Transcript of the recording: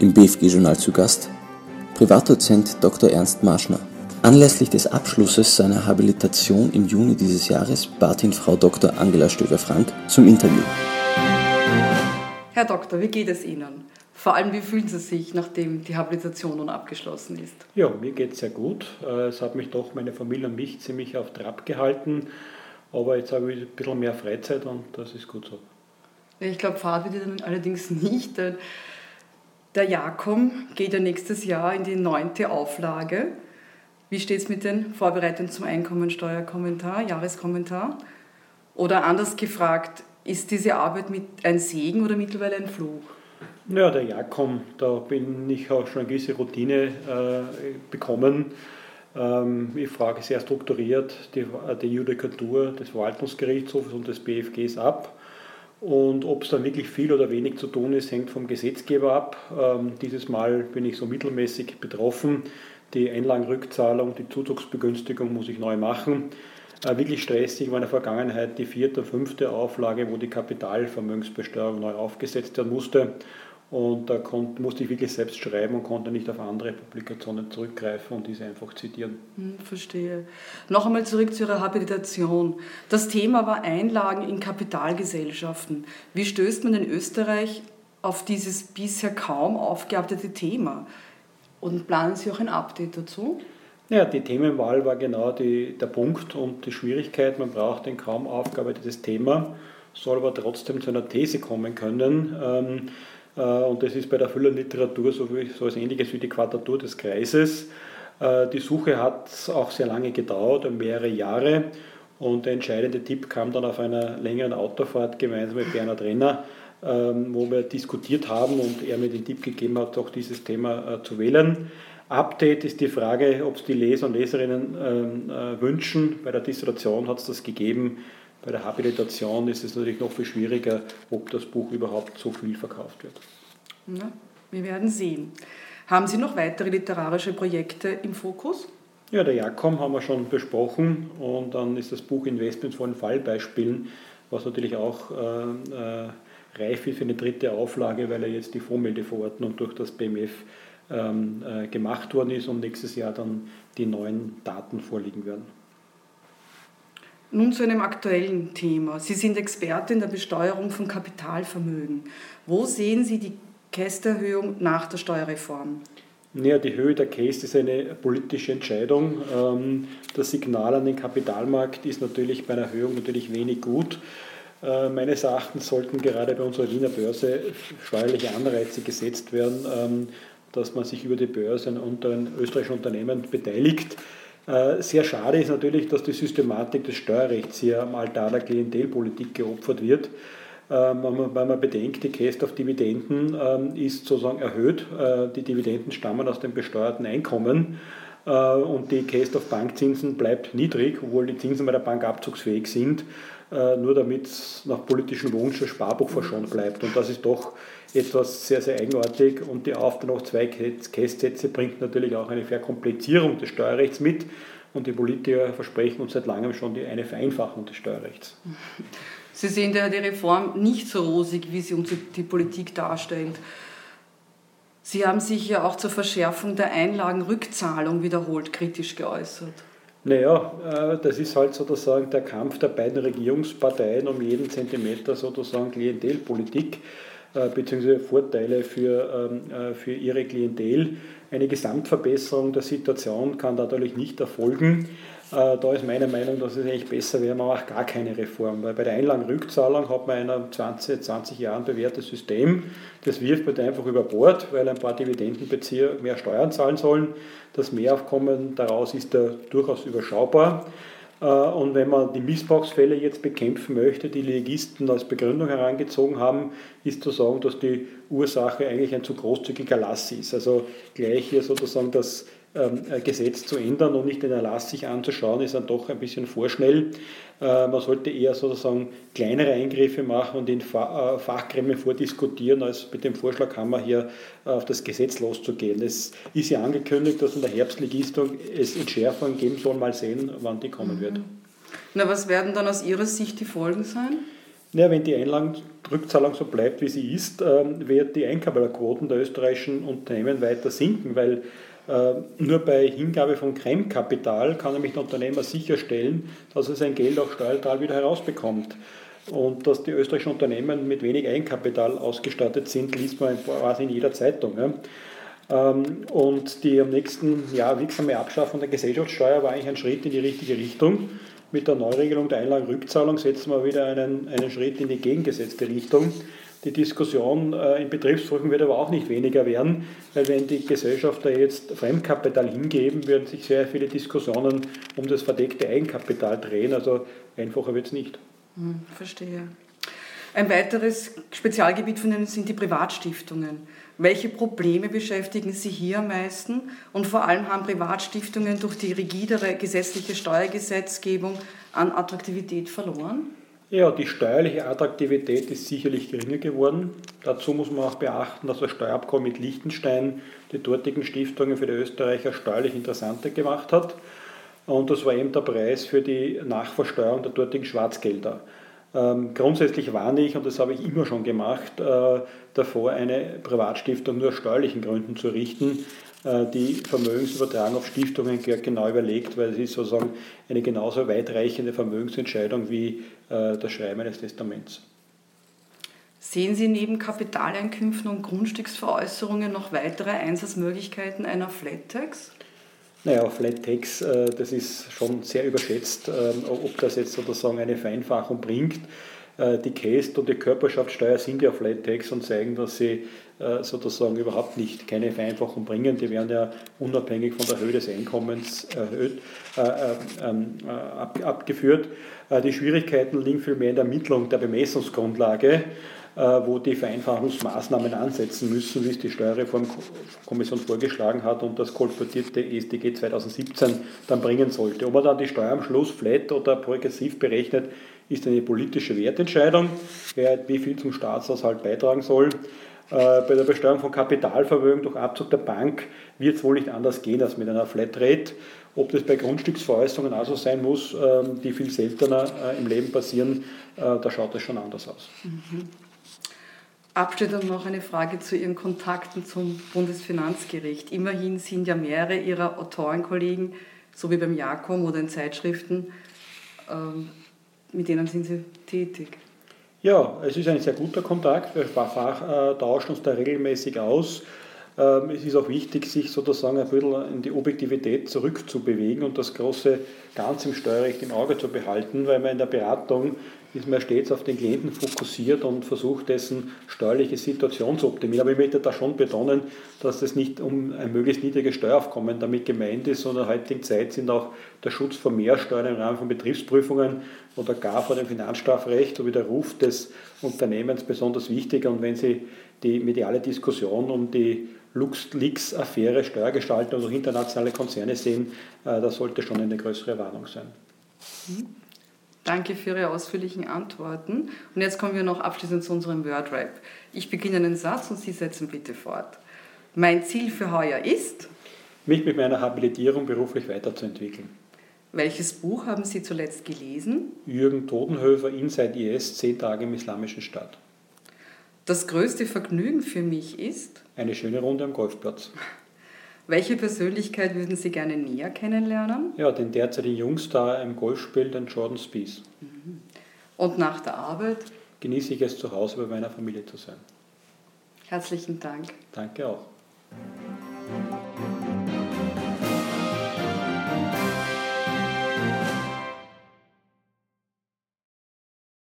Im BFG-Journal zu Gast Privatdozent Dr. Ernst Marschner. Anlässlich des Abschlusses seiner Habilitation im Juni dieses Jahres bat ihn Frau Dr. Angela Stöger-Frank zum Interview. Herr Doktor, wie geht es Ihnen? Vor allem, wie fühlen Sie sich, nachdem die Habilitation nun abgeschlossen ist? Ja, mir geht es sehr gut. Äh, es hat mich doch, meine Familie und mich, ziemlich auf Trab gehalten. Aber jetzt habe ich ein bisschen mehr Freizeit und das ist gut so. Ich glaube, Fahrt wird dann allerdings nicht. Denn der JAKOM geht ja nächstes Jahr in die neunte Auflage. Wie steht es mit den Vorbereitungen zum Einkommensteuerkommentar, Jahreskommentar? Oder anders gefragt, ist diese Arbeit mit ein Segen oder mittlerweile ein Fluch? Ja, der JAKOM, da bin ich auch schon eine gewisse Routine äh, bekommen. Ähm, ich frage sehr strukturiert die, die Judikatur des Verwaltungsgerichtshofs und des BFGs ab und ob es dann wirklich viel oder wenig zu tun ist, hängt vom Gesetzgeber ab. Ähm, dieses Mal bin ich so mittelmäßig betroffen. Die Einlagenrückzahlung, die Zuzugsbegünstigung muss ich neu machen. Äh, wirklich stressig war in der Vergangenheit die vierte fünfte Auflage, wo die Kapitalvermögensbesteuerung neu aufgesetzt werden musste. Und da konnte, musste ich wirklich selbst schreiben und konnte nicht auf andere Publikationen zurückgreifen und diese einfach zitieren. Hm, verstehe. Noch einmal zurück zu Ihrer Habilitation. Das Thema war Einlagen in Kapitalgesellschaften. Wie stößt man in Österreich auf dieses bisher kaum aufgearbeitete Thema? Und planen Sie auch ein Update dazu? Ja, die Themenwahl war genau die, der Punkt und die Schwierigkeit. Man braucht ein kaum aufgearbeitetes Thema, soll aber trotzdem zu einer These kommen können. Ähm, äh, und das ist bei der Füllerliteratur so, so etwas ähnliches wie die Quadratur des Kreises. Äh, die Suche hat auch sehr lange gedauert, mehrere Jahre. Und der entscheidende Tipp kam dann auf einer längeren Autofahrt gemeinsam mit Bernhard Renner, ähm, wo wir diskutiert haben und er mir den Tipp gegeben hat, auch dieses Thema äh, zu wählen. Update ist die Frage, ob es die Leser und Leserinnen ähm, wünschen. Bei der Dissertation hat es das gegeben. Bei der Habilitation ist es natürlich noch viel schwieriger, ob das Buch überhaupt so viel verkauft wird. Na, wir werden sehen. Haben Sie noch weitere literarische Projekte im Fokus? Ja, der Jakom haben wir schon besprochen und dann ist das Buch Investments von Fallbeispielen, was natürlich auch äh, äh, reif ist für eine dritte Auflage, weil er jetzt die Vormeldeverordnung durch das BMF ähm, äh, gemacht worden ist und nächstes Jahr dann die neuen Daten vorliegen werden. Nun zu einem aktuellen Thema. Sie sind Experte in der Besteuerung von Kapitalvermögen. Wo sehen Sie die Kästerhöhung nach der Steuerreform? Ja, die Höhe der Käst ist eine politische Entscheidung. Ähm, das Signal an den Kapitalmarkt ist natürlich bei einer Erhöhung natürlich wenig gut. Äh, meines Erachtens sollten gerade bei unserer Wiener Börse steuerliche Anreize gesetzt werden, ähm, dass man sich über die Börse unter österreichischen Unternehmen beteiligt. Äh, sehr schade ist natürlich, dass die Systematik des Steuerrechts hier am Altar der Klientelpolitik geopfert wird. Ähm, wenn man bedenkt, die Käst auf Dividenden ähm, ist sozusagen erhöht. Äh, die Dividenden stammen aus dem besteuerten Einkommen äh, und die Käst auf Bankzinsen bleibt niedrig, obwohl die Zinsen bei der Bank abzugsfähig sind, nur damit nach politischem Wunsch das Sparbuch verschont bleibt. Und das ist doch etwas sehr, sehr eigenartig und die Aufteilung auf zwei Kästsätze bringt natürlich auch eine Verkomplizierung des Steuerrechts mit und die Politiker versprechen uns seit langem schon die, eine Vereinfachung des Steuerrechts. Sie sehen daher die Reform nicht so rosig, wie sie uns die Politik darstellt. Sie haben sich ja auch zur Verschärfung der Einlagenrückzahlung wiederholt kritisch geäußert. Naja, äh, das ist halt sozusagen der Kampf der beiden Regierungsparteien um jeden Zentimeter sozusagen Klientelpolitik. Äh, bzw. Vorteile für, ähm, äh, für ihre Klientel. Eine Gesamtverbesserung der Situation kann dadurch nicht erfolgen. Äh, da ist meine Meinung, dass es eigentlich besser wäre, man macht gar keine Reform. Weil bei der Einlagenrückzahlung hat man ein 20, 20 Jahren bewährtes System. Das wirft man einfach über Bord, weil ein paar Dividendenbezieher mehr Steuern zahlen sollen. Das Mehraufkommen daraus ist da durchaus überschaubar. Äh, und wenn man die Missbrauchsfälle jetzt bekämpfen möchte, die Legisten als Begründung herangezogen haben, ist zu sagen, dass die Ursache eigentlich ein zu großzügiger Erlass ist. Also gleich hier sozusagen das ähm, Gesetz zu ändern und nicht den Erlass sich anzuschauen, ist dann doch ein bisschen vorschnell. Äh, man sollte eher sozusagen kleinere Eingriffe machen und in äh, Fachgremien vordiskutieren, als mit dem Vorschlag haben wir hier auf das Gesetz loszugehen. Es ist ja angekündigt, dass in der Herbstlegistung es Entschärfungen geben soll. Mal sehen, wann die kommen wird. Na, was werden dann aus Ihrer Sicht die Folgen sein? Ja, wenn die Einlagenrückzahlung so bleibt, wie sie ist, ähm, wird die Eigenkapitalquoten der österreichischen Unternehmen weiter sinken, weil äh, nur bei Hingabe von Fremdkapital kann nämlich der Unternehmer sicherstellen, dass er sein Geld auch steuerneutral wieder herausbekommt. Und dass die österreichischen Unternehmen mit wenig Eigenkapital ausgestattet sind, liest man quasi in jeder Zeitung. Ähm, und die am nächsten Jahr wirksame Abschaffung der Gesellschaftssteuer war eigentlich ein Schritt in die richtige Richtung. Mit der Neuregelung der Einlagenrückzahlung setzen wir wieder einen, einen Schritt in die gegengesetzte Richtung. Die Diskussion äh, in Betriebsprüfungen wird aber auch nicht weniger werden, weil wenn die Gesellschafter jetzt Fremdkapital hingeben, würden sich sehr viele Diskussionen um das verdeckte Eigenkapital drehen. Also einfacher wird es nicht. Hm, verstehe. Ein weiteres Spezialgebiet von Ihnen sind die Privatstiftungen. Welche Probleme beschäftigen Sie hier am meisten? Und vor allem haben Privatstiftungen durch die rigidere gesetzliche Steuergesetzgebung an Attraktivität verloren? Ja, die steuerliche Attraktivität ist sicherlich geringer geworden. Dazu muss man auch beachten, dass das Steuerabkommen mit Liechtenstein die dortigen Stiftungen für die Österreicher steuerlich interessanter gemacht hat. Und das war eben der Preis für die Nachversteuerung der dortigen Schwarzgelder. Ähm, grundsätzlich warne ich, und das habe ich immer schon gemacht, äh, davor, eine Privatstiftung nur aus steuerlichen Gründen zu richten. Äh, die Vermögensübertragung auf Stiftungen genau überlegt, weil es ist sozusagen eine genauso weitreichende Vermögensentscheidung wie äh, das Schreiben eines Testaments. Sehen Sie neben Kapitaleinkünften und Grundstücksveräußerungen noch weitere Einsatzmöglichkeiten einer Flat Tax? Naja, Flat Tax, äh, das ist schon sehr überschätzt, ähm, ob das jetzt sozusagen eine Vereinfachung bringt. Äh, die Käst und die Körperschaftssteuer sind ja Flat Tax und zeigen, dass sie sozusagen überhaupt nicht keine Vereinfachung bringen. Die werden ja unabhängig von der Höhe des Einkommens erhöht, äh, ähm, ab, abgeführt. Die Schwierigkeiten liegen vielmehr in der Ermittlung der Bemessungsgrundlage. Äh, wo die Vereinfachungsmaßnahmen ansetzen müssen, wie es die Steuerreformkommission vorgeschlagen hat und das kolportierte ESDG 2017 dann bringen sollte. Ob man dann die Steuer am Schluss flat oder progressiv berechnet, ist eine politische Wertentscheidung, wer wie viel zum Staatshaushalt beitragen soll. Äh, bei der Besteuerung von Kapitalvermögen durch Abzug der Bank wird es wohl nicht anders gehen als mit einer Flatrate. Ob das bei Grundstücksveräußerungen also sein muss, ähm, die viel seltener äh, im Leben passieren, da schaut es schon anders aus. Mhm. Abschließend noch eine Frage zu Ihren Kontakten zum Bundesfinanzgericht. Immerhin sind ja mehrere Ihrer Autorenkollegen, so wie beim Jakom oder in Zeitschriften, ähm, mit denen sind Sie tätig. Ja, es ist ein sehr guter Kontakt. Wir tauschen uns da regelmäßig aus. Ähm, es ist auch wichtig, sich sozusagen ein bisschen in die Objektivität zurückzubewegen und das große Ganze im Steuerrecht im Auge zu behalten, weil man in der Beratung ist man stets auf den Klienten fokussiert und versucht, dessen steuerliche Situation zu optimieren. Aber ich möchte da schon betonen, dass es nicht um ein möglichst niedriges Steueraufkommen damit gemeint ist, sondern heutigen Zeit sind auch der Schutz vor Mehrsteuern im Rahmen von Betriebsprüfungen oder gar vor dem Finanzstrafrecht sowie der Ruf des Unternehmens besonders wichtig. Und wenn Sie die mediale Diskussion um die LuxLeaks-Affäre, Steuergestaltung oder internationale Konzerne sehen, äh, das sollte schon eine größere Warnung sein. Mhm. Danke für Ihre ausführlichen Antworten. Und jetzt kommen wir noch abschließend zu unserem Word-Rap. Ich beginne einen Satz und Sie setzen bitte fort. Mein Ziel für heuer ist, mich mit meiner Habilitierung beruflich weiterzuentwickeln. Welches Buch haben Sie zuletzt gelesen? Jürgen Todenhöfer, Inside IS, Zehn Tage im Islamischen Staat. Das größte Vergnügen für mich ist? Eine schöne Runde am Golfplatz. Welche Persönlichkeit würden Sie gerne näher kennenlernen? Ja, den derzeitigen Jungstar im Golfspiel, den Jordan Spieth. Mhm. Und nach der Arbeit? Genieße ich es zu Hause bei meiner Familie zu sein. Herzlichen Dank. Danke auch.